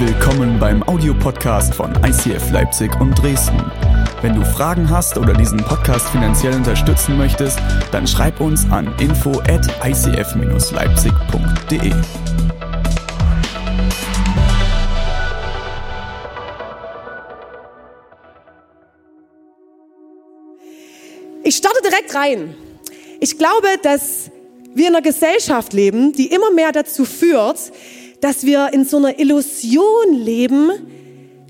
Willkommen beim Audiopodcast von ICF Leipzig und Dresden. Wenn du Fragen hast oder diesen Podcast finanziell unterstützen möchtest, dann schreib uns an info at icf-leipzig.de. Ich starte direkt rein. Ich glaube, dass wir in einer Gesellschaft leben, die immer mehr dazu führt, dass wir in so einer Illusion leben,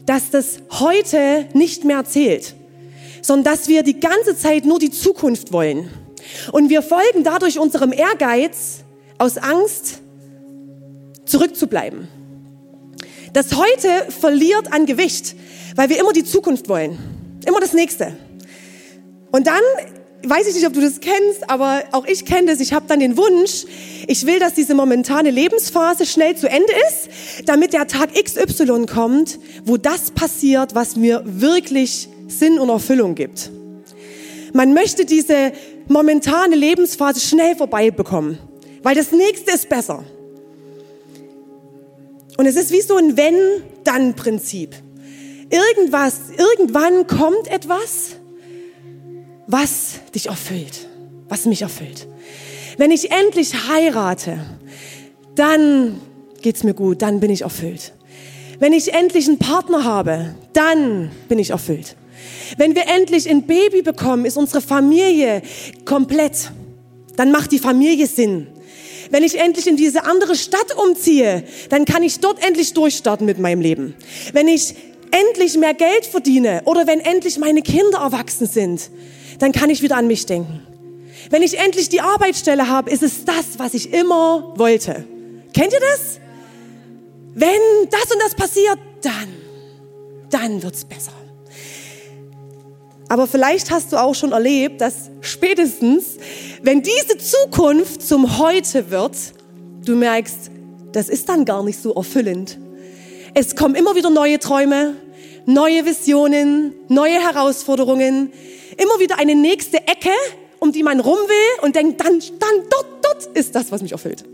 dass das heute nicht mehr zählt, sondern dass wir die ganze Zeit nur die Zukunft wollen. Und wir folgen dadurch unserem Ehrgeiz aus Angst, zurückzubleiben. Das heute verliert an Gewicht, weil wir immer die Zukunft wollen, immer das Nächste. Und dann weiß ich nicht, ob du das kennst, aber auch ich kenne das. Ich habe dann den Wunsch, ich will, dass diese momentane Lebensphase schnell zu Ende ist, damit der Tag XY kommt, wo das passiert, was mir wirklich Sinn und Erfüllung gibt. Man möchte diese momentane Lebensphase schnell vorbei bekommen, weil das nächste ist besser. Und es ist wie so ein Wenn-Dann-Prinzip. Irgendwas, irgendwann kommt etwas, was dich erfüllt, was mich erfüllt. Wenn ich endlich heirate, dann geht's mir gut, dann bin ich erfüllt. Wenn ich endlich einen Partner habe, dann bin ich erfüllt. Wenn wir endlich ein Baby bekommen, ist unsere Familie komplett. Dann macht die Familie Sinn. Wenn ich endlich in diese andere Stadt umziehe, dann kann ich dort endlich durchstarten mit meinem Leben. Wenn ich endlich mehr Geld verdiene oder wenn endlich meine Kinder erwachsen sind, dann kann ich wieder an mich denken. Wenn ich endlich die Arbeitsstelle habe, ist es das, was ich immer wollte. Kennt ihr das? Wenn das und das passiert, dann, dann wird's besser. Aber vielleicht hast du auch schon erlebt, dass spätestens, wenn diese Zukunft zum Heute wird, du merkst, das ist dann gar nicht so erfüllend. Es kommen immer wieder neue Träume, neue Visionen, neue Herausforderungen, immer wieder eine nächste Ecke, um die man rum will und denkt, dann, dann, dort, dort ist das, was mich erfüllt.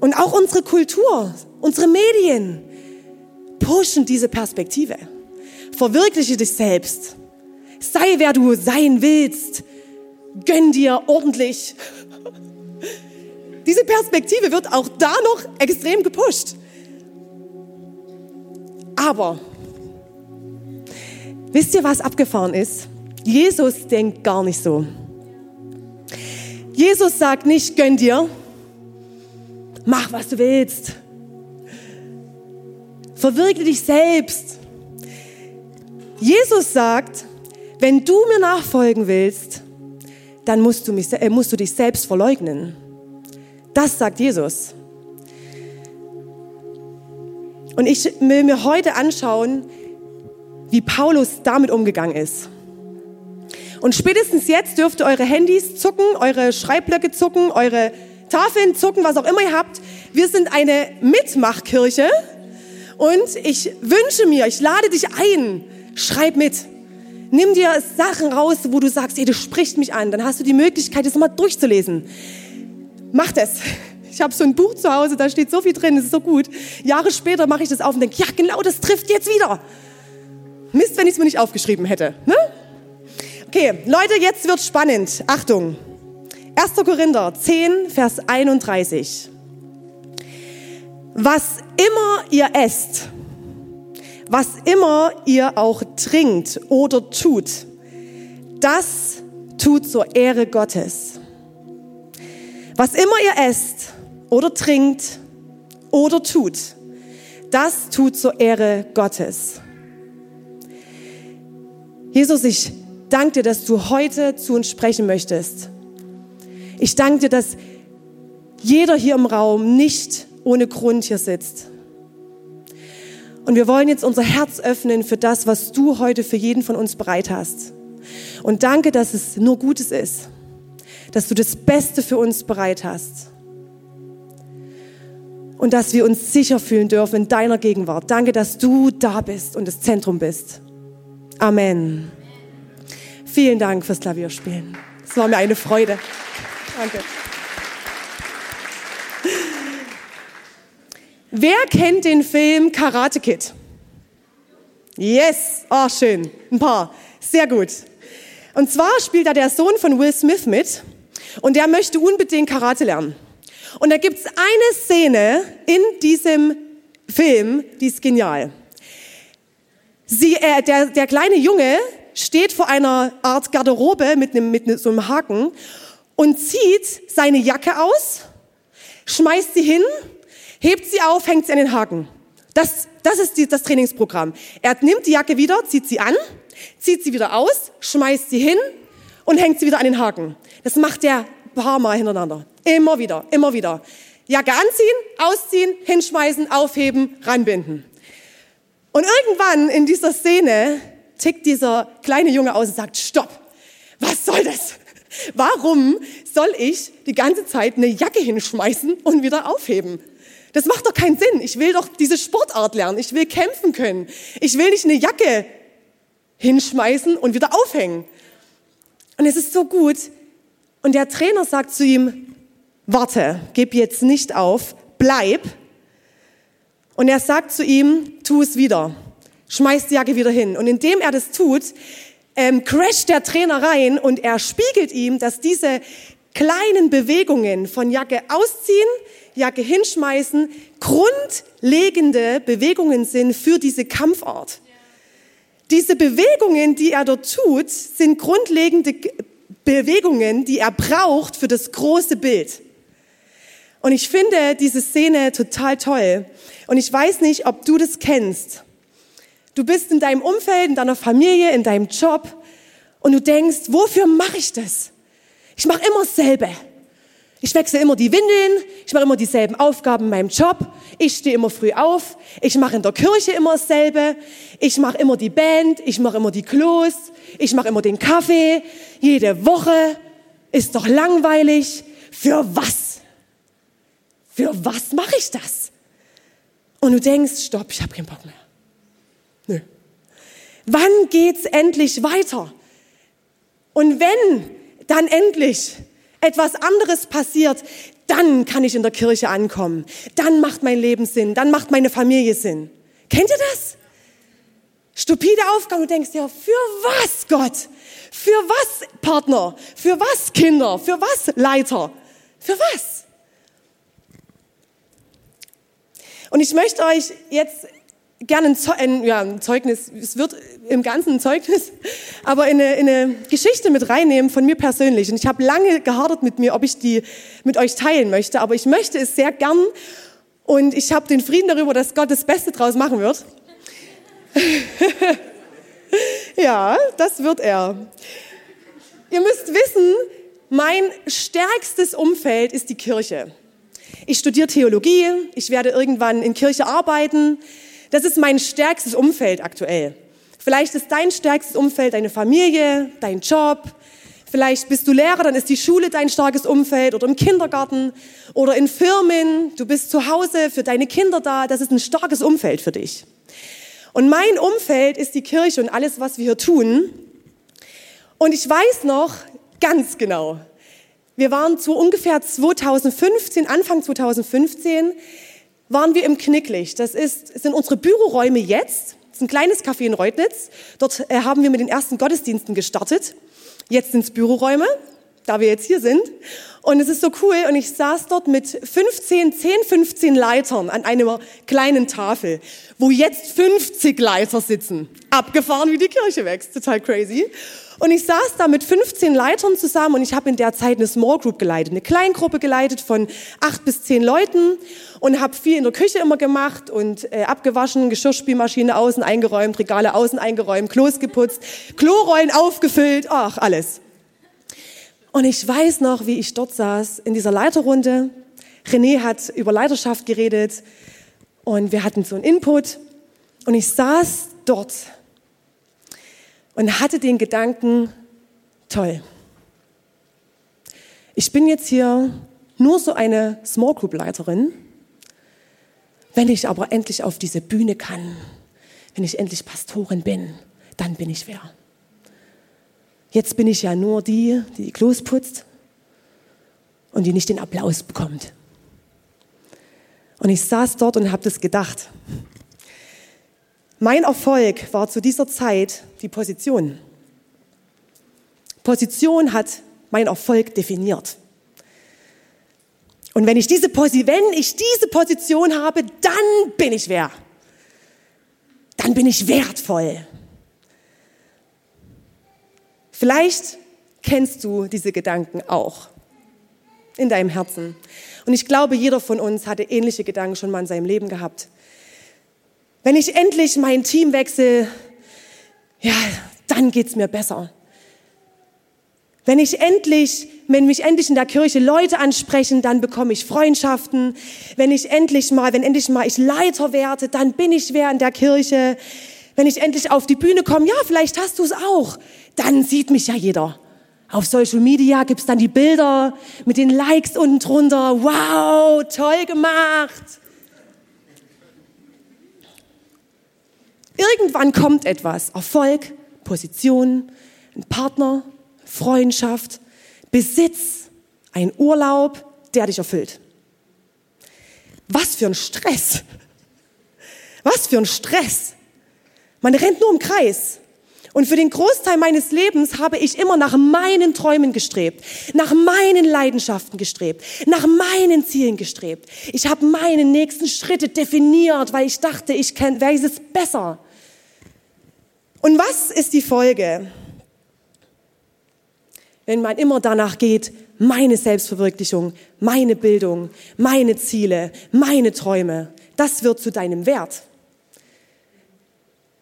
Und auch unsere Kultur, unsere Medien pushen diese Perspektive. Verwirkliche dich selbst. Sei, wer du sein willst. Gönn dir ordentlich. Diese Perspektive wird auch da noch extrem gepusht. Aber wisst ihr, was abgefahren ist? Jesus denkt gar nicht so. Jesus sagt nicht, gönn dir, mach was du willst, verwirkliche dich selbst. Jesus sagt, wenn du mir nachfolgen willst, dann musst du, mich, äh, musst du dich selbst verleugnen. Das sagt Jesus. Und ich will mir heute anschauen, wie Paulus damit umgegangen ist. Und spätestens jetzt dürft ihr eure Handys zucken, eure Schreibblöcke zucken, eure Tafeln zucken, was auch immer ihr habt. Wir sind eine Mitmachkirche und ich wünsche mir, ich lade dich ein, schreib mit. Nimm dir Sachen raus, wo du sagst, hey, das spricht mich an. Dann hast du die Möglichkeit, das mal durchzulesen. Mach das. Ich habe so ein Buch zu Hause, da steht so viel drin, das ist so gut. Jahre später mache ich das auf und denke, ja genau, das trifft jetzt wieder. Mist, wenn ich es mir nicht aufgeschrieben hätte. Ne? Okay, Leute, jetzt wird spannend. Achtung. 1. Korinther 10, Vers 31. Was immer ihr esst, was immer ihr auch trinkt oder tut, das tut zur Ehre Gottes. Was immer ihr esst, oder trinkt oder tut. Das tut zur Ehre Gottes. Jesus, ich danke dir, dass du heute zu uns sprechen möchtest. Ich danke dir, dass jeder hier im Raum nicht ohne Grund hier sitzt. Und wir wollen jetzt unser Herz öffnen für das, was du heute für jeden von uns bereit hast. Und danke, dass es nur Gutes ist, dass du das Beste für uns bereit hast und dass wir uns sicher fühlen dürfen in deiner Gegenwart. Danke, dass du da bist und das Zentrum bist. Amen. Vielen Dank fürs Klavierspielen. Es war mir eine Freude. Danke. Wer kennt den Film Karate Kid? Yes, oh schön, ein paar, sehr gut. Und zwar spielt da der Sohn von Will Smith mit und der möchte unbedingt Karate lernen. Und da gibt's eine Szene in diesem Film, die ist genial. Sie, äh, der, der kleine Junge steht vor einer Art Garderobe mit, einem, mit so einem Haken und zieht seine Jacke aus, schmeißt sie hin, hebt sie auf, hängt sie an den Haken. Das, das ist die, das Trainingsprogramm. Er nimmt die Jacke wieder, zieht sie an, zieht sie wieder aus, schmeißt sie hin und hängt sie wieder an den Haken. Das macht er paar Mal hintereinander. Immer wieder, immer wieder. Jacke anziehen, ausziehen, hinschmeißen, aufheben, ranbinden. Und irgendwann in dieser Szene tickt dieser kleine Junge aus und sagt, stopp, was soll das? Warum soll ich die ganze Zeit eine Jacke hinschmeißen und wieder aufheben? Das macht doch keinen Sinn. Ich will doch diese Sportart lernen. Ich will kämpfen können. Ich will nicht eine Jacke hinschmeißen und wieder aufhängen. Und es ist so gut. Und der Trainer sagt zu ihm, warte, gib jetzt nicht auf, bleib. Und er sagt zu ihm, tu es wieder. Schmeiß die Jacke wieder hin. Und indem er das tut, ähm, crasht der Trainer rein und er spiegelt ihm, dass diese kleinen Bewegungen von Jacke ausziehen, Jacke hinschmeißen, grundlegende Bewegungen sind für diese Kampfart. Diese Bewegungen, die er dort tut, sind grundlegende Bewegungen, die er braucht für das große Bild. Und ich finde diese Szene total toll. Und ich weiß nicht, ob du das kennst. Du bist in deinem Umfeld, in deiner Familie, in deinem Job und du denkst, wofür mache ich das? Ich mache immer dasselbe. Ich wechsle immer die Windeln, ich mache immer dieselben Aufgaben in meinem Job, ich stehe immer früh auf, ich mache in der Kirche immer dasselbe, ich mache immer die Band, ich mache immer die Klos, ich mache immer den Kaffee, jede Woche. Ist doch langweilig. Für was? Für was mache ich das? Und du denkst, stopp, ich habe keinen Bock mehr. Nö. Wann geht's endlich weiter? Und wenn dann endlich etwas anderes passiert, dann kann ich in der Kirche ankommen. Dann macht mein Leben Sinn. Dann macht meine Familie Sinn. Kennt ihr das? Stupide Aufgabe. Du denkst dir, für was Gott? Für was Partner? Für was Kinder? Für was Leiter? Für was? Und ich möchte euch jetzt gerne ein, ein, ja, ein Zeugnis, es wird im Ganzen ein Zeugnis, aber in eine, in eine Geschichte mit reinnehmen von mir persönlich. Und ich habe lange gehadert mit mir, ob ich die mit euch teilen möchte, aber ich möchte es sehr gern und ich habe den Frieden darüber, dass Gott das Beste draus machen wird. ja, das wird er. Ihr müsst wissen, mein stärkstes Umfeld ist die Kirche. Ich studiere Theologie, ich werde irgendwann in Kirche arbeiten, das ist mein stärkstes Umfeld aktuell. Vielleicht ist dein stärkstes Umfeld deine Familie, dein Job. Vielleicht bist du Lehrer, dann ist die Schule dein starkes Umfeld oder im Kindergarten oder in Firmen. Du bist zu Hause für deine Kinder da. Das ist ein starkes Umfeld für dich. Und mein Umfeld ist die Kirche und alles, was wir hier tun. Und ich weiß noch ganz genau, wir waren zu ungefähr 2015, Anfang 2015, waren wir im Knicklicht. Das ist, sind unsere Büroräume jetzt. Das ist ein kleines Café in Reutnitz. Dort äh, haben wir mit den ersten Gottesdiensten gestartet. Jetzt sind es Büroräume, da wir jetzt hier sind. Und es ist so cool. Und ich saß dort mit 15, 10, 15 Leitern an einer kleinen Tafel, wo jetzt 50 Leiter sitzen. Abgefahren, wie die Kirche wächst. Total crazy. Und ich saß da mit 15 Leitern zusammen und ich habe in der Zeit eine Small Group geleitet, eine Kleingruppe geleitet von acht bis zehn Leuten und habe viel in der Küche immer gemacht und äh, abgewaschen, Geschirrspülmaschine außen eingeräumt, Regale außen eingeräumt, Klos geputzt, Klorollen aufgefüllt, ach alles. Und ich weiß noch, wie ich dort saß in dieser Leiterrunde. René hat über Leiterschaft geredet und wir hatten so einen Input und ich saß dort und hatte den Gedanken, toll, ich bin jetzt hier nur so eine Small Group Leiterin. Wenn ich aber endlich auf diese Bühne kann, wenn ich endlich Pastorin bin, dann bin ich wer. Jetzt bin ich ja nur die, die die Klos putzt und die nicht den Applaus bekommt. Und ich saß dort und habe das gedacht. Mein Erfolg war zu dieser Zeit die Position. Position hat mein Erfolg definiert. Und wenn ich diese, wenn ich diese Position habe, dann bin ich wer? Dann bin ich wertvoll. Vielleicht kennst du diese Gedanken auch in deinem Herzen. Und ich glaube, jeder von uns hatte ähnliche Gedanken schon mal in seinem Leben gehabt. Wenn ich endlich mein Team wechsle, ja, dann geht's mir besser. Wenn ich endlich, wenn mich endlich in der Kirche Leute ansprechen, dann bekomme ich Freundschaften. Wenn ich endlich mal, wenn endlich mal ich Leiter werde, dann bin ich wer in der Kirche. Wenn ich endlich auf die Bühne komme, ja, vielleicht hast du es auch, dann sieht mich ja jeder. Auf Social Media gibt's dann die Bilder mit den Likes unten drunter. Wow, toll gemacht. Irgendwann kommt etwas. Erfolg, Position, ein Partner, Freundschaft, Besitz, ein Urlaub, der dich erfüllt. Was für ein Stress. Was für ein Stress. Man rennt nur im Kreis. Und für den Großteil meines Lebens habe ich immer nach meinen Träumen gestrebt, nach meinen Leidenschaften gestrebt, nach meinen Zielen gestrebt. Ich habe meine nächsten Schritte definiert, weil ich dachte, ich weiß es besser. Und was ist die Folge, wenn man immer danach geht, meine Selbstverwirklichung, meine Bildung, meine Ziele, meine Träume, das wird zu deinem Wert.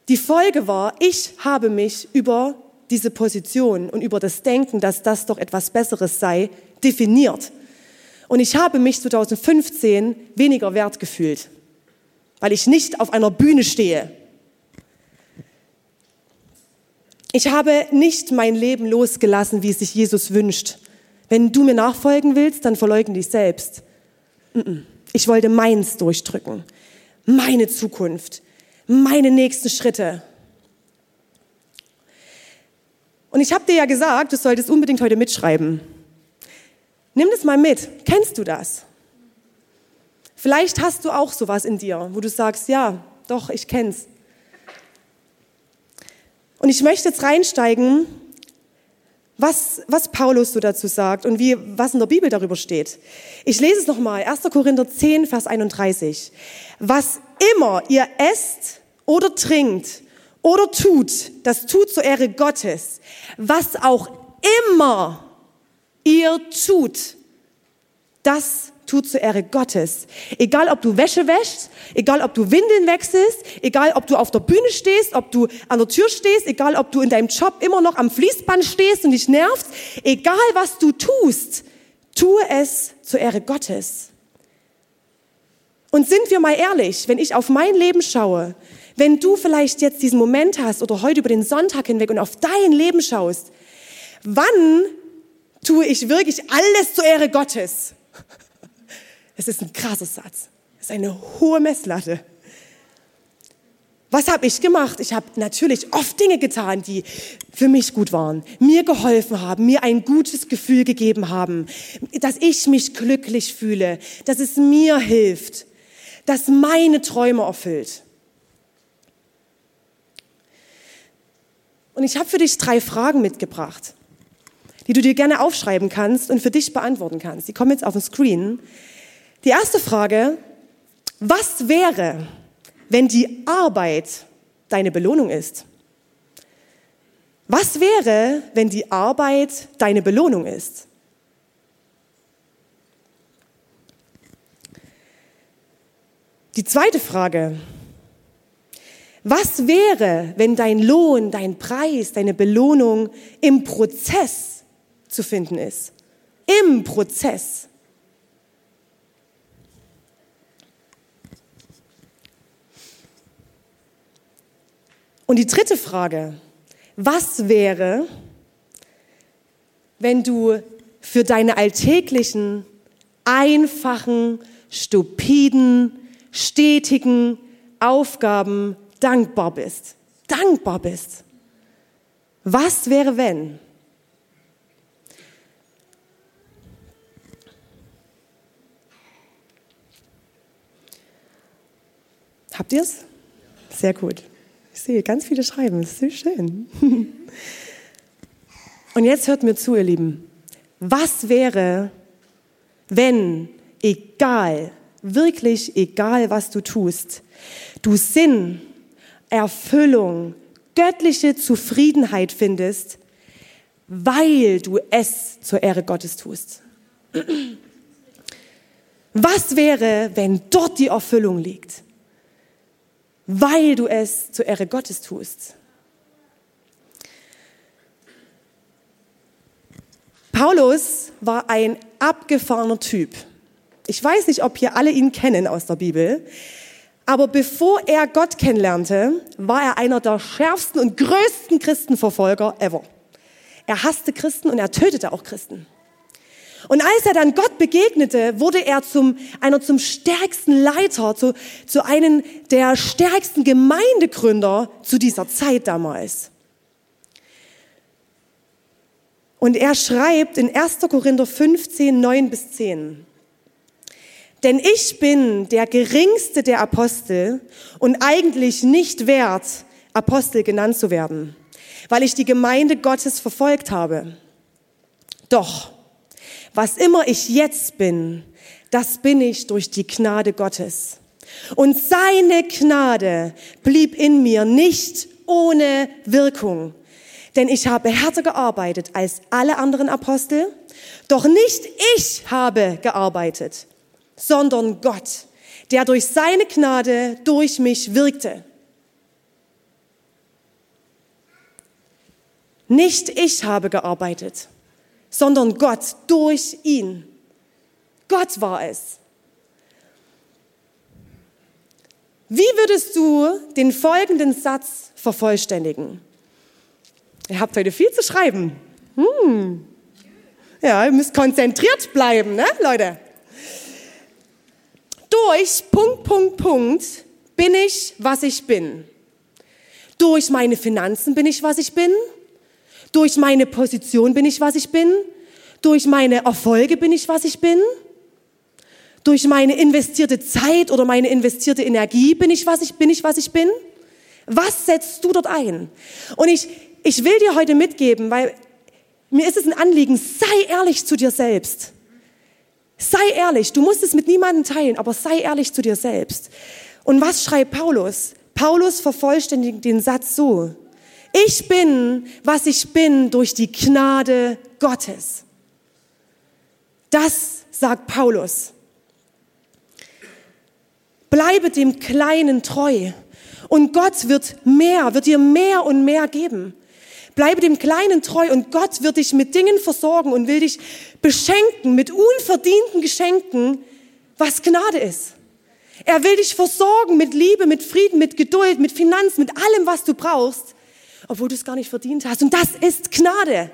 Die Folge war, ich habe mich über diese Position und über das Denken, dass das doch etwas Besseres sei, definiert. Und ich habe mich 2015 weniger wert gefühlt, weil ich nicht auf einer Bühne stehe. Ich habe nicht mein Leben losgelassen, wie es sich Jesus wünscht. Wenn du mir nachfolgen willst, dann verleugne dich selbst. Ich wollte meins durchdrücken, meine Zukunft, meine nächsten Schritte. Und ich habe dir ja gesagt, du solltest unbedingt heute mitschreiben. Nimm das mal mit. Kennst du das? Vielleicht hast du auch sowas in dir, wo du sagst, ja, doch, ich kenn's. Und ich möchte jetzt reinsteigen, was, was Paulus so dazu sagt und wie, was in der Bibel darüber steht. Ich lese es nochmal, 1. Korinther 10, Vers 31. Was immer ihr esst oder trinkt oder tut, das tut zur Ehre Gottes. Was auch immer ihr tut, das tut zur Ehre Gottes. Egal, ob du Wäsche wäschst, egal, ob du Windeln wechselst, egal, ob du auf der Bühne stehst, ob du an der Tür stehst, egal, ob du in deinem Job immer noch am Fließband stehst und dich nervst, egal, was du tust, tue es zur Ehre Gottes. Und sind wir mal ehrlich, wenn ich auf mein Leben schaue, wenn du vielleicht jetzt diesen Moment hast oder heute über den Sonntag hinweg und auf dein Leben schaust, wann tue ich wirklich alles zur Ehre Gottes? Das ist ein krasser Satz. Das ist eine hohe Messlatte. Was habe ich gemacht? Ich habe natürlich oft Dinge getan, die für mich gut waren, mir geholfen haben, mir ein gutes Gefühl gegeben haben, dass ich mich glücklich fühle, dass es mir hilft das meine Träume erfüllt. Und ich habe für dich drei Fragen mitgebracht, die du dir gerne aufschreiben kannst und für dich beantworten kannst. Die kommen jetzt auf den Screen. Die erste Frage, was wäre, wenn die Arbeit deine Belohnung ist? Was wäre, wenn die Arbeit deine Belohnung ist? Die zweite Frage. Was wäre, wenn dein Lohn, dein Preis, deine Belohnung im Prozess zu finden ist? Im Prozess. Und die dritte Frage. Was wäre, wenn du für deine alltäglichen, einfachen, stupiden, stetigen Aufgaben dankbar bist. Dankbar bist. Was wäre, wenn? Habt ihr es? Sehr gut. Sehe ganz viele schreiben. Das ist sehr schön. Und jetzt hört mir zu, ihr Lieben. Was wäre, wenn, egal, wirklich egal, was du tust, du Sinn, Erfüllung, göttliche Zufriedenheit findest, weil du es zur Ehre Gottes tust? Was wäre, wenn dort die Erfüllung liegt? Weil du es zur Ehre Gottes tust. Paulus war ein abgefahrener Typ. Ich weiß nicht, ob hier alle ihn kennen aus der Bibel, aber bevor er Gott kennenlernte, war er einer der schärfsten und größten Christenverfolger ever. Er hasste Christen und er tötete auch Christen. Und als er dann Gott begegnete, wurde er zum, einer zum stärksten Leiter, zu, zu einem der stärksten Gemeindegründer zu dieser Zeit damals. Und er schreibt in 1. Korinther 15, 9 bis 10. Denn ich bin der geringste der Apostel und eigentlich nicht wert, Apostel genannt zu werden, weil ich die Gemeinde Gottes verfolgt habe. Doch, was immer ich jetzt bin, das bin ich durch die Gnade Gottes. Und seine Gnade blieb in mir nicht ohne Wirkung. Denn ich habe härter gearbeitet als alle anderen Apostel. Doch nicht ich habe gearbeitet, sondern Gott, der durch seine Gnade durch mich wirkte. Nicht ich habe gearbeitet, sondern Gott durch ihn. Gott war es. Wie würdest du den folgenden Satz vervollständigen? Ihr habt heute viel zu schreiben. Hm. Ja, ihr müsst konzentriert bleiben, ne, Leute? Durch Punkt, Punkt, Punkt bin ich, was ich bin. Durch meine Finanzen bin ich, was ich bin. Durch meine Position bin ich, was ich bin. Durch meine Erfolge bin ich, was ich bin. Durch meine investierte Zeit oder meine investierte Energie bin ich, was ich bin, ich, was ich bin. Was setzt du dort ein? Und ich, ich will dir heute mitgeben, weil mir ist es ein Anliegen, sei ehrlich zu dir selbst. Sei ehrlich, du musst es mit niemandem teilen, aber sei ehrlich zu dir selbst. Und was schreibt Paulus? Paulus vervollständigt den Satz so. Ich bin, was ich bin, durch die Gnade Gottes. Das sagt Paulus. Bleibe dem Kleinen treu und Gott wird mehr, wird dir mehr und mehr geben. Bleibe dem Kleinen treu und Gott wird dich mit Dingen versorgen und will dich beschenken mit unverdienten Geschenken, was Gnade ist. Er will dich versorgen mit Liebe, mit Frieden, mit Geduld, mit Finanzen, mit allem, was du brauchst obwohl du es gar nicht verdient hast. Und das ist Gnade.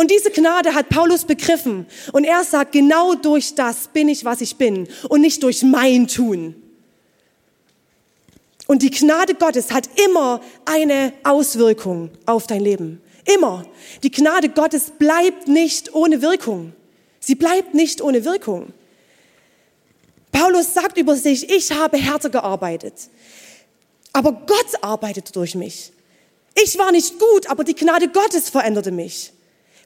Und diese Gnade hat Paulus begriffen. Und er sagt, genau durch das bin ich, was ich bin und nicht durch mein Tun. Und die Gnade Gottes hat immer eine Auswirkung auf dein Leben. Immer. Die Gnade Gottes bleibt nicht ohne Wirkung. Sie bleibt nicht ohne Wirkung. Paulus sagt über sich, ich habe härter gearbeitet. Aber Gott arbeitet durch mich. Ich war nicht gut, aber die Gnade Gottes veränderte mich.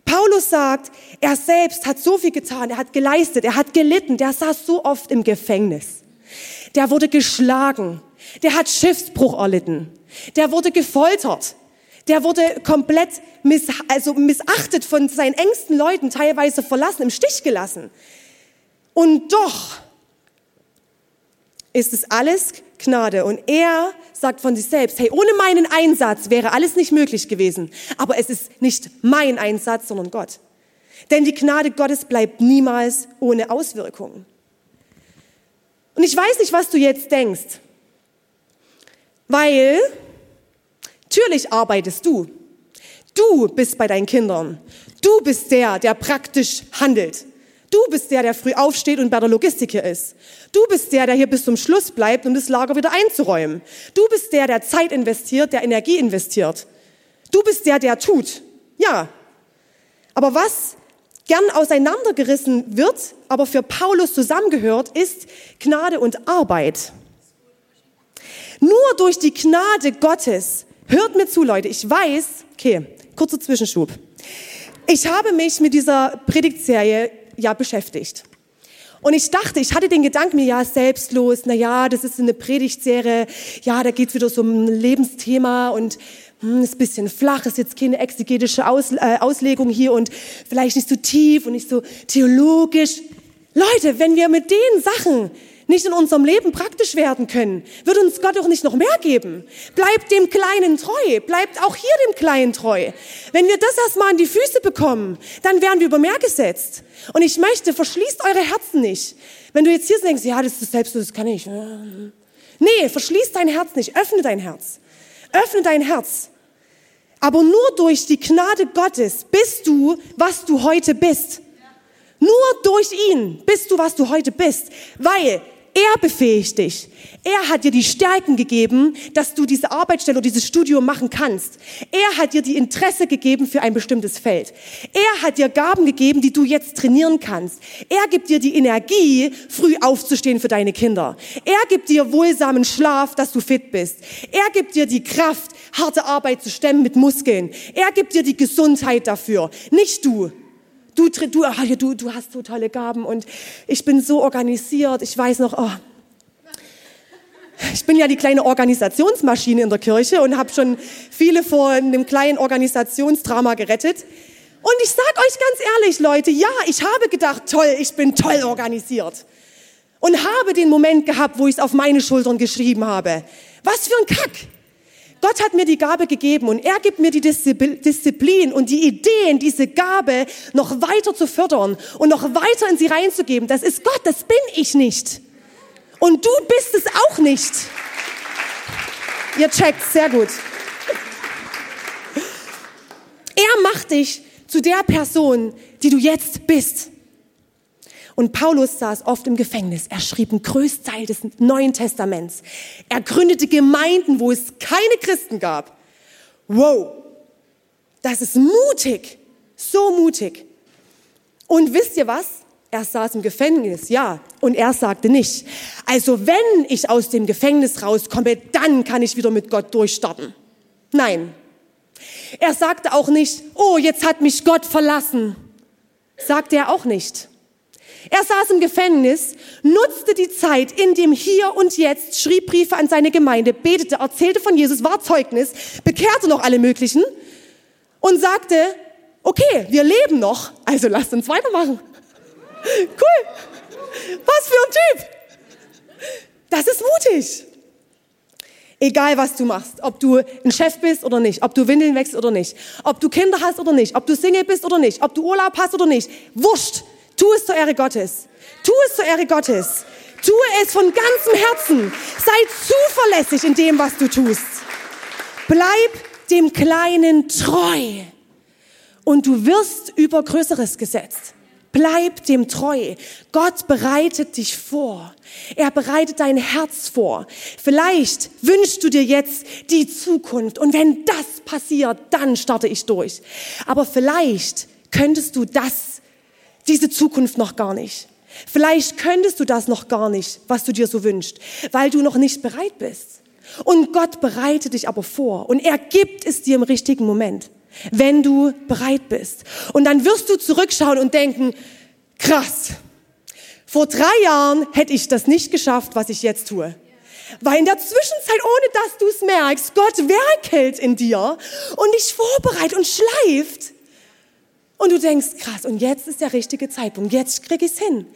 Paulus sagt, er selbst hat so viel getan, er hat geleistet, er hat gelitten, der saß so oft im Gefängnis. Der wurde geschlagen, der hat Schiffsbruch erlitten, der wurde gefoltert, der wurde komplett miss, also missachtet von seinen engsten Leuten, teilweise verlassen, im Stich gelassen. Und doch ist es alles Gnade. Und er sagt von sich selbst, hey, ohne meinen Einsatz wäre alles nicht möglich gewesen. Aber es ist nicht mein Einsatz, sondern Gott. Denn die Gnade Gottes bleibt niemals ohne Auswirkungen. Und ich weiß nicht, was du jetzt denkst. Weil, natürlich arbeitest du. Du bist bei deinen Kindern. Du bist der, der praktisch handelt. Du bist der, der früh aufsteht und bei der Logistik hier ist. Du bist der, der hier bis zum Schluss bleibt, um das Lager wieder einzuräumen. Du bist der, der Zeit investiert, der Energie investiert. Du bist der, der tut. Ja. Aber was gern auseinandergerissen wird, aber für Paulus zusammengehört, ist Gnade und Arbeit. Nur durch die Gnade Gottes, hört mir zu, Leute, ich weiß, okay, kurzer Zwischenschub. Ich habe mich mit dieser Predigtserie ja beschäftigt. Und ich dachte, ich hatte den Gedanken mir, ja, selbstlos, na ja, das ist eine Predigtserie, ja, da geht's wieder so um ein Lebensthema und hm, ist bisschen flach, ist jetzt keine exegetische Aus, äh, Auslegung hier und vielleicht nicht so tief und nicht so theologisch. Leute, wenn wir mit den Sachen nicht in unserem Leben praktisch werden können, wird uns Gott auch nicht noch mehr geben. Bleibt dem Kleinen treu, bleibt auch hier dem Kleinen treu. Wenn wir das erstmal in die Füße bekommen, dann werden wir über mehr gesetzt. Und ich möchte, verschließt eure Herzen nicht. Wenn du jetzt hier denkst, ja, das ist selbst, das kann ich. Nee, verschließ dein Herz nicht, öffne dein Herz. Öffne dein Herz. Aber nur durch die Gnade Gottes bist du, was du heute bist. Nur durch ihn bist du, was du heute bist, weil er befähigt dich. Er hat dir die Stärken gegeben, dass du diese Arbeitsstelle oder dieses Studium machen kannst. Er hat dir die Interesse gegeben für ein bestimmtes Feld. Er hat dir Gaben gegeben, die du jetzt trainieren kannst. Er gibt dir die Energie, früh aufzustehen für deine Kinder. Er gibt dir wohlsamen Schlaf, dass du fit bist. Er gibt dir die Kraft, harte Arbeit zu stemmen mit Muskeln. Er gibt dir die Gesundheit dafür. Nicht du. Du, du, ach, du, du hast so tolle Gaben und ich bin so organisiert. Ich weiß noch, oh, ich bin ja die kleine Organisationsmaschine in der Kirche und habe schon viele vor einem kleinen Organisationsdrama gerettet. Und ich sag euch ganz ehrlich, Leute, ja, ich habe gedacht, toll, ich bin toll organisiert. Und habe den Moment gehabt, wo ich es auf meine Schultern geschrieben habe. Was für ein Kack. Gott hat mir die Gabe gegeben und er gibt mir die Disziplin und die Ideen, diese Gabe noch weiter zu fördern und noch weiter in sie reinzugeben. Das ist Gott, das bin ich nicht. Und du bist es auch nicht. Ihr checkt, sehr gut. Er macht dich zu der Person, die du jetzt bist. Und Paulus saß oft im Gefängnis. Er schrieb einen Größteil des Neuen Testaments. Er gründete Gemeinden, wo es keine Christen gab. Wow, das ist mutig, so mutig. Und wisst ihr was? Er saß im Gefängnis, ja, und er sagte nicht, also wenn ich aus dem Gefängnis rauskomme, dann kann ich wieder mit Gott durchstarten. Nein. Er sagte auch nicht, oh, jetzt hat mich Gott verlassen. Sagte er auch nicht. Er saß im Gefängnis, nutzte die Zeit in dem Hier und Jetzt, schrieb Briefe an seine Gemeinde, betete, erzählte von Jesus, war Zeugnis, bekehrte noch alle möglichen und sagte, okay, wir leben noch, also lasst uns weitermachen. Cool. Was für ein Typ. Das ist mutig. Egal was du machst, ob du ein Chef bist oder nicht, ob du Windeln wächst oder nicht, ob du Kinder hast oder nicht, ob du Single bist oder nicht, ob du Urlaub hast oder nicht, wurscht. Tu es zur Ehre Gottes. Tu es zur Ehre Gottes. Tue es von ganzem Herzen. Sei zuverlässig in dem, was du tust. Bleib dem Kleinen treu. Und du wirst über Größeres gesetzt. Bleib dem treu. Gott bereitet dich vor. Er bereitet dein Herz vor. Vielleicht wünschst du dir jetzt die Zukunft. Und wenn das passiert, dann starte ich durch. Aber vielleicht könntest du das diese Zukunft noch gar nicht. Vielleicht könntest du das noch gar nicht, was du dir so wünschst, weil du noch nicht bereit bist. Und Gott bereitet dich aber vor und er gibt es dir im richtigen Moment, wenn du bereit bist. Und dann wirst du zurückschauen und denken, krass, vor drei Jahren hätte ich das nicht geschafft, was ich jetzt tue. Weil in der Zwischenzeit, ohne dass du es merkst, Gott werkelt in dir und dich vorbereitet und schleift und du denkst, krass, und jetzt ist der richtige Zeitpunkt, jetzt krieg ich's hin.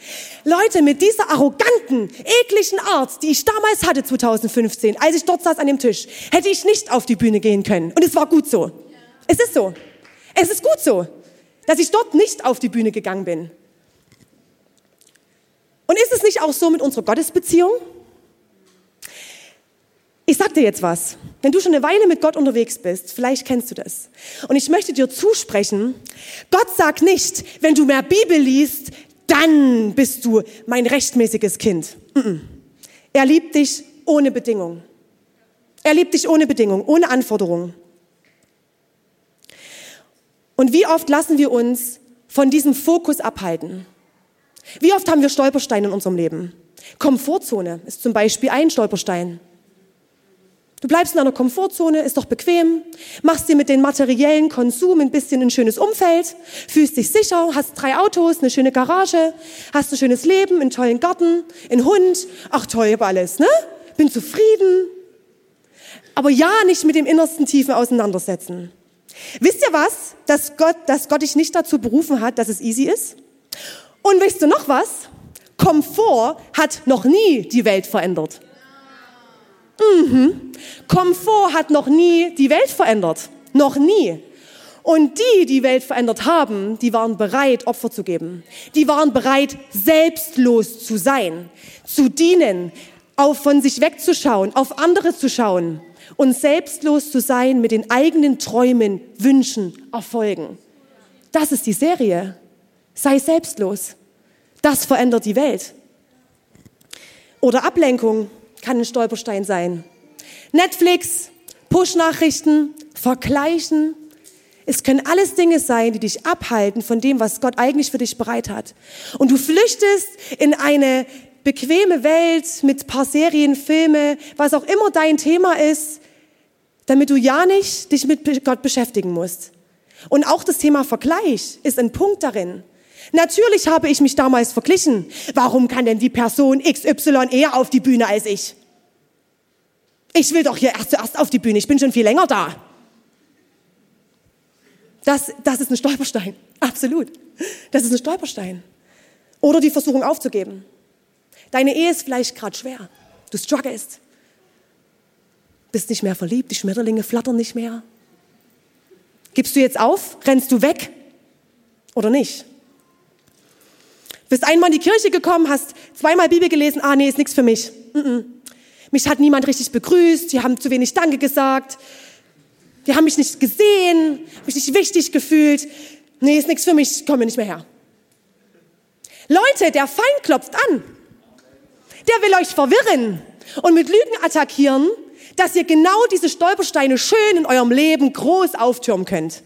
Leute, mit dieser arroganten, ekligen Art, die ich damals hatte 2015, als ich dort saß an dem Tisch, hätte ich nicht auf die Bühne gehen können. Und es war gut so. Es ist so. Es ist gut so, dass ich dort nicht auf die Bühne gegangen bin. Und ist es nicht auch so mit unserer Gottesbeziehung? Ich sag dir jetzt was. Wenn du schon eine Weile mit Gott unterwegs bist, vielleicht kennst du das. Und ich möchte dir zusprechen, Gott sagt nicht, wenn du mehr Bibel liest, dann bist du mein rechtmäßiges Kind. Er liebt dich ohne Bedingung. Er liebt dich ohne Bedingung, ohne Anforderung. Und wie oft lassen wir uns von diesem Fokus abhalten? Wie oft haben wir Stolpersteine in unserem Leben? Komfortzone ist zum Beispiel ein Stolperstein. Du bleibst in einer Komfortzone, ist doch bequem, machst dir mit den materiellen Konsum ein bisschen ein schönes Umfeld, fühlst dich sicher, hast drei Autos, eine schöne Garage, hast ein schönes Leben, einen tollen Garten, einen Hund. Ach toll, ich hab alles, ne? Bin zufrieden. Aber ja, nicht mit dem innersten Tiefen auseinandersetzen. Wisst ihr was? Dass Gott, dass Gott dich nicht dazu berufen hat, dass es easy ist? Und wisst ihr noch was? Komfort hat noch nie die Welt verändert. Mhm. Komfort hat noch nie die Welt verändert. Noch nie. Und die, die Welt verändert haben, die waren bereit, Opfer zu geben. Die waren bereit, selbstlos zu sein, zu dienen, auf von sich wegzuschauen, auf andere zu schauen und selbstlos zu sein mit den eigenen Träumen, Wünschen, Erfolgen. Das ist die Serie. Sei selbstlos. Das verändert die Welt. Oder Ablenkung kann ein Stolperstein sein. Netflix, Push-Nachrichten, Vergleichen. Es können alles Dinge sein, die dich abhalten von dem, was Gott eigentlich für dich bereit hat. Und du flüchtest in eine bequeme Welt mit paar Serien, Filme, was auch immer dein Thema ist, damit du ja nicht dich mit Gott beschäftigen musst. Und auch das Thema Vergleich ist ein Punkt darin. Natürlich habe ich mich damals verglichen. Warum kann denn die Person XY eher auf die Bühne als ich? Ich will doch hier erst zuerst auf die Bühne. Ich bin schon viel länger da. Das, das ist ein Stolperstein. Absolut. Das ist ein Stolperstein. Oder die Versuchung aufzugeben. Deine Ehe ist vielleicht gerade schwer. Du strugglest. Bist nicht mehr verliebt. Die Schmetterlinge flattern nicht mehr. Gibst du jetzt auf? Rennst du weg? Oder nicht? Bist einmal in die Kirche gekommen, hast zweimal Bibel gelesen, ah nee, ist nichts für mich. Mm -mm. Mich hat niemand richtig begrüßt, die haben zu wenig Danke gesagt, die haben mich nicht gesehen, mich nicht wichtig gefühlt. Nee, ist nichts für mich, komme nicht mehr her. Leute, der Feind klopft an. Der will euch verwirren und mit Lügen attackieren, dass ihr genau diese Stolpersteine schön in eurem Leben groß auftürmen könnt.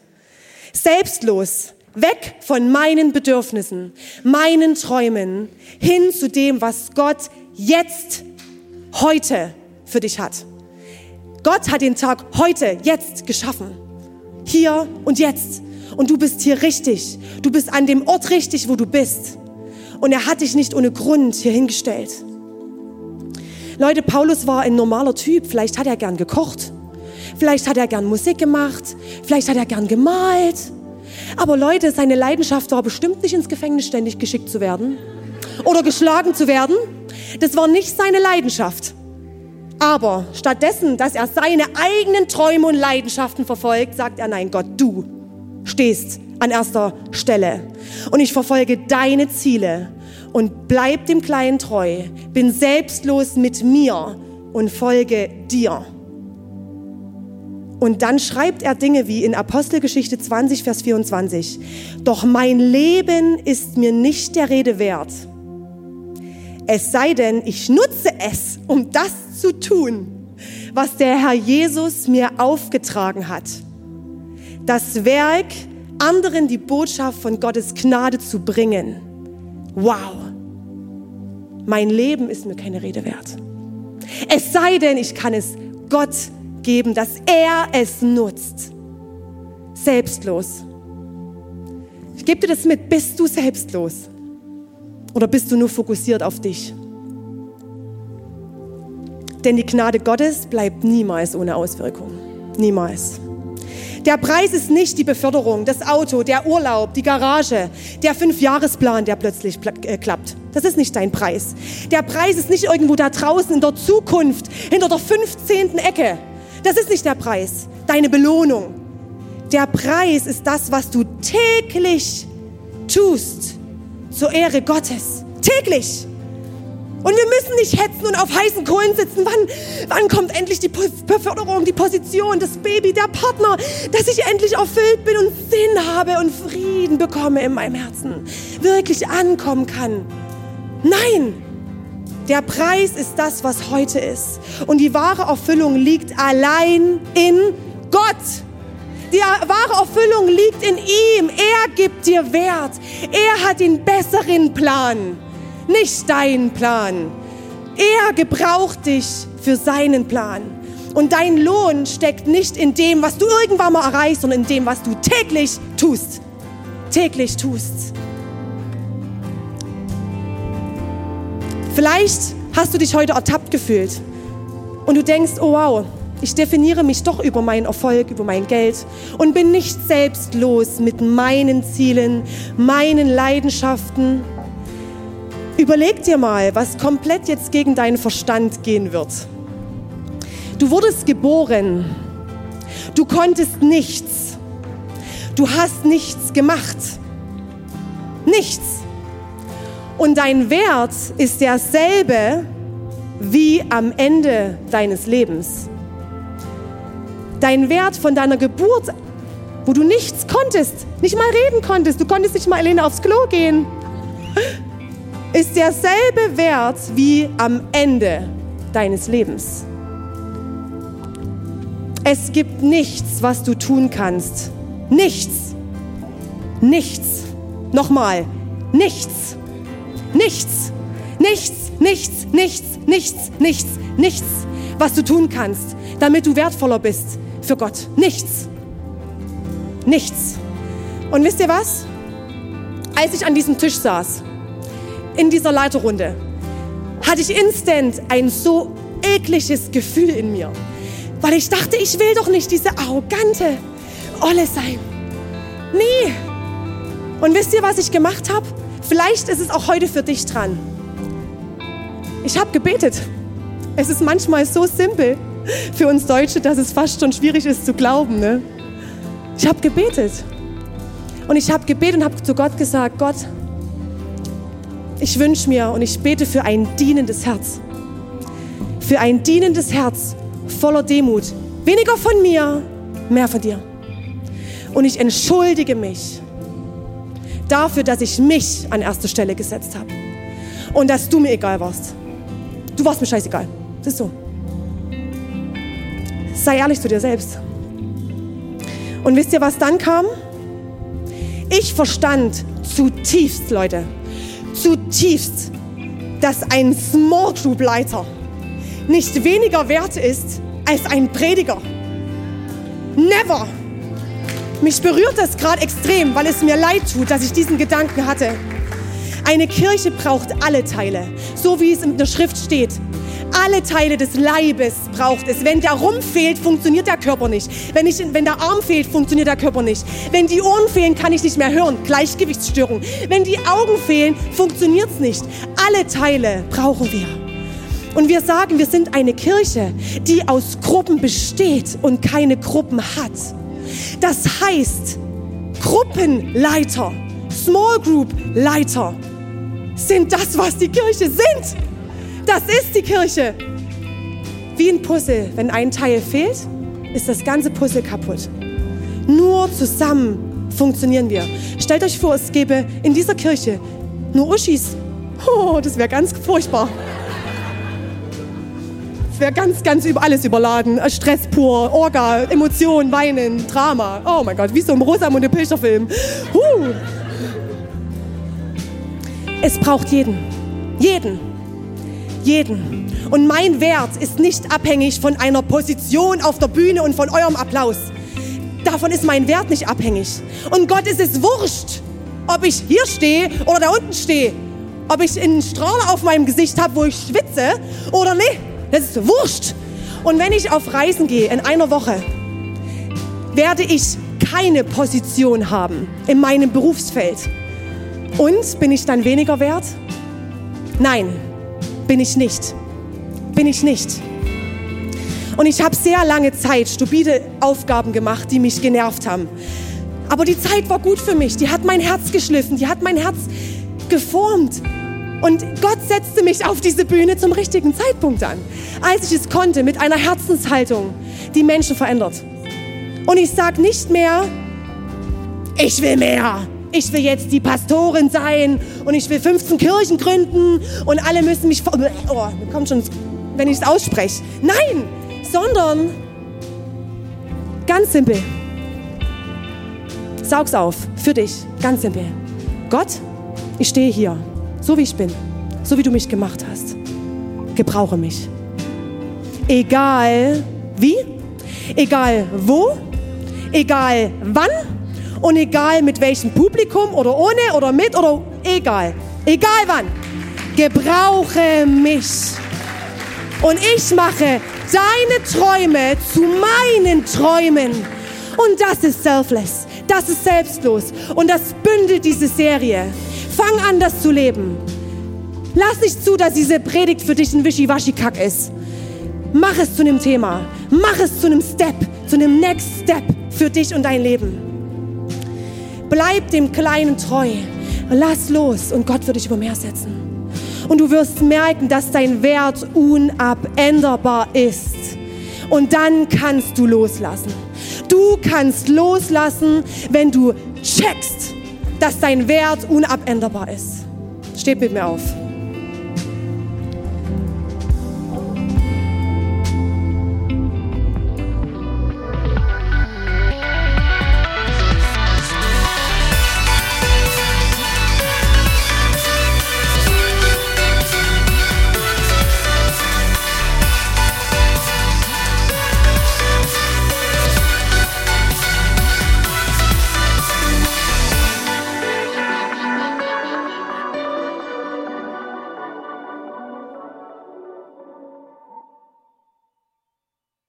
Selbstlos, Weg von meinen Bedürfnissen, meinen Träumen, hin zu dem, was Gott jetzt, heute für dich hat. Gott hat den Tag heute, jetzt geschaffen. Hier und jetzt. Und du bist hier richtig. Du bist an dem Ort richtig, wo du bist. Und er hat dich nicht ohne Grund hier hingestellt. Leute, Paulus war ein normaler Typ. Vielleicht hat er gern gekocht. Vielleicht hat er gern Musik gemacht. Vielleicht hat er gern gemalt. Aber Leute, seine Leidenschaft war bestimmt nicht ins Gefängnis ständig geschickt zu werden oder geschlagen zu werden. Das war nicht seine Leidenschaft. Aber stattdessen, dass er seine eigenen Träume und Leidenschaften verfolgt, sagt er, nein, Gott, du stehst an erster Stelle. Und ich verfolge deine Ziele und bleib dem Kleinen treu, bin selbstlos mit mir und folge dir. Und dann schreibt er Dinge wie in Apostelgeschichte 20, Vers 24. Doch mein Leben ist mir nicht der Rede wert. Es sei denn, ich nutze es, um das zu tun, was der Herr Jesus mir aufgetragen hat. Das Werk, anderen die Botschaft von Gottes Gnade zu bringen. Wow. Mein Leben ist mir keine Rede wert. Es sei denn, ich kann es Gott geben, dass er es nutzt. Selbstlos. Ich gebe dir das mit, bist du selbstlos? Oder bist du nur fokussiert auf dich? Denn die Gnade Gottes bleibt niemals ohne Auswirkung. Niemals. Der Preis ist nicht die Beförderung, das Auto, der Urlaub, die Garage, der Fünfjahresplan, der plötzlich äh, klappt. Das ist nicht dein Preis. Der Preis ist nicht irgendwo da draußen in der Zukunft, hinter der 15. Ecke. Das ist nicht der Preis, deine Belohnung. Der Preis ist das, was du täglich tust zur Ehre Gottes. Täglich. Und wir müssen nicht hetzen und auf heißen Kohlen sitzen. Wann, wann kommt endlich die Beförderung, die Position, das Baby, der Partner, dass ich endlich erfüllt bin und Sinn habe und Frieden bekomme in meinem Herzen, wirklich ankommen kann? Nein, der Preis ist das, was heute ist. Und die wahre Erfüllung liegt allein in Gott. Die wahre Erfüllung liegt in ihm. Er gibt dir Wert. Er hat den besseren Plan, nicht deinen Plan. Er gebraucht dich für seinen Plan. Und dein Lohn steckt nicht in dem, was du irgendwann mal erreichst, sondern in dem, was du täglich tust. Täglich tust. Vielleicht hast du dich heute ertappt gefühlt und du denkst, oh wow, ich definiere mich doch über meinen Erfolg, über mein Geld und bin nicht selbstlos mit meinen Zielen, meinen Leidenschaften. Überleg dir mal, was komplett jetzt gegen deinen Verstand gehen wird. Du wurdest geboren. Du konntest nichts. Du hast nichts gemacht. Nichts. Und dein Wert ist derselbe wie am Ende deines Lebens. Dein Wert von deiner Geburt, wo du nichts konntest, nicht mal reden konntest, du konntest nicht mal alleine aufs Klo gehen, ist derselbe Wert wie am Ende deines Lebens. Es gibt nichts, was du tun kannst. Nichts. Nichts. Nochmal. Nichts. Nichts. Nichts. Nichts. Nichts. Nichts. Nichts. Nichts, was du tun kannst, damit du wertvoller bist für Gott. Nichts. Nichts. Und wisst ihr was? Als ich an diesem Tisch saß, in dieser Leiterrunde, hatte ich instant ein so ekliges Gefühl in mir. Weil ich dachte, ich will doch nicht diese arrogante Olle sein. Nie. Und wisst ihr, was ich gemacht habe? Vielleicht ist es auch heute für dich dran. Ich habe gebetet. Es ist manchmal so simpel für uns Deutsche, dass es fast schon schwierig ist zu glauben. Ne? Ich habe gebetet. Und ich habe gebetet und habe zu Gott gesagt, Gott, ich wünsche mir und ich bete für ein dienendes Herz. Für ein dienendes Herz voller Demut. Weniger von mir, mehr von dir. Und ich entschuldige mich dafür, dass ich mich an erste Stelle gesetzt habe. Und dass du mir egal warst. Du warst mir scheißegal. Das ist so. Sei ehrlich zu dir selbst. Und wisst ihr, was dann kam? Ich verstand zutiefst, Leute, zutiefst, dass ein Small Group Leiter nicht weniger wert ist als ein Prediger. Never. Mich berührt das gerade extrem, weil es mir leid tut, dass ich diesen Gedanken hatte. Eine Kirche braucht alle Teile, so wie es in der Schrift steht. Alle Teile des Leibes braucht es. Wenn der Rumpf fehlt, funktioniert der Körper nicht. Wenn, ich, wenn der Arm fehlt, funktioniert der Körper nicht. Wenn die Ohren fehlen, kann ich nicht mehr hören. Gleichgewichtsstörung. Wenn die Augen fehlen, funktioniert es nicht. Alle Teile brauchen wir. Und wir sagen, wir sind eine Kirche, die aus Gruppen besteht und keine Gruppen hat. Das heißt, Gruppenleiter, Small Group Leiter sind das, was die Kirche sind. Das ist die Kirche. Wie ein Puzzle. Wenn ein Teil fehlt, ist das ganze Puzzle kaputt. Nur zusammen funktionieren wir. Stellt euch vor, es gäbe in dieser Kirche nur Uschis. Oh, das wäre ganz furchtbar wäre ganz, ganz über alles überladen. Äh, Stress pur, Orga, Emotionen, Weinen, Drama. Oh mein Gott, wie so ein Rosamunde Pilcher-Film. Huh. Es braucht jeden. Jeden. Jeden. Und mein Wert ist nicht abhängig von einer Position auf der Bühne und von eurem Applaus. Davon ist mein Wert nicht abhängig. Und Gott ist es wurscht, ob ich hier stehe oder da unten stehe. Ob ich einen Strahler auf meinem Gesicht habe, wo ich schwitze oder nicht. Das ist wurscht. Und wenn ich auf Reisen gehe in einer Woche, werde ich keine Position haben in meinem Berufsfeld. Und bin ich dann weniger wert? Nein, bin ich nicht. Bin ich nicht. Und ich habe sehr lange Zeit stupide Aufgaben gemacht, die mich genervt haben. Aber die Zeit war gut für mich. Die hat mein Herz geschliffen. Die hat mein Herz geformt. Und Gott setzte mich auf diese Bühne zum richtigen Zeitpunkt an, als ich es konnte, mit einer Herzenshaltung, die Menschen verändert. Und ich sage nicht mehr, ich will mehr. Ich will jetzt die Pastorin sein und ich will 15 Kirchen gründen und alle müssen mich. Oh, kommt schon, wenn ich es ausspreche. Nein, sondern ganz simpel. Saug's auf für dich, ganz simpel. Gott, ich stehe hier so wie ich bin, so wie du mich gemacht hast. Gebrauche mich. Egal, wie, egal wo, egal wann und egal mit welchem Publikum oder ohne oder mit oder egal. Egal wann. Gebrauche mich. Und ich mache deine Träume zu meinen Träumen. Und das ist selfless. Das ist selbstlos. Und das bündelt diese Serie. Fang an, das zu leben. Lass nicht zu, dass diese Predigt für dich ein Wischiwaschi-Kack ist. Mach es zu einem Thema. Mach es zu einem Step, zu einem Next Step für dich und dein Leben. Bleib dem Kleinen treu. Lass los und Gott wird dich über mehr setzen. Und du wirst merken, dass dein Wert unabänderbar ist. Und dann kannst du loslassen. Du kannst loslassen, wenn du checkst, dass dein Wert unabänderbar ist. Steht mit mir auf.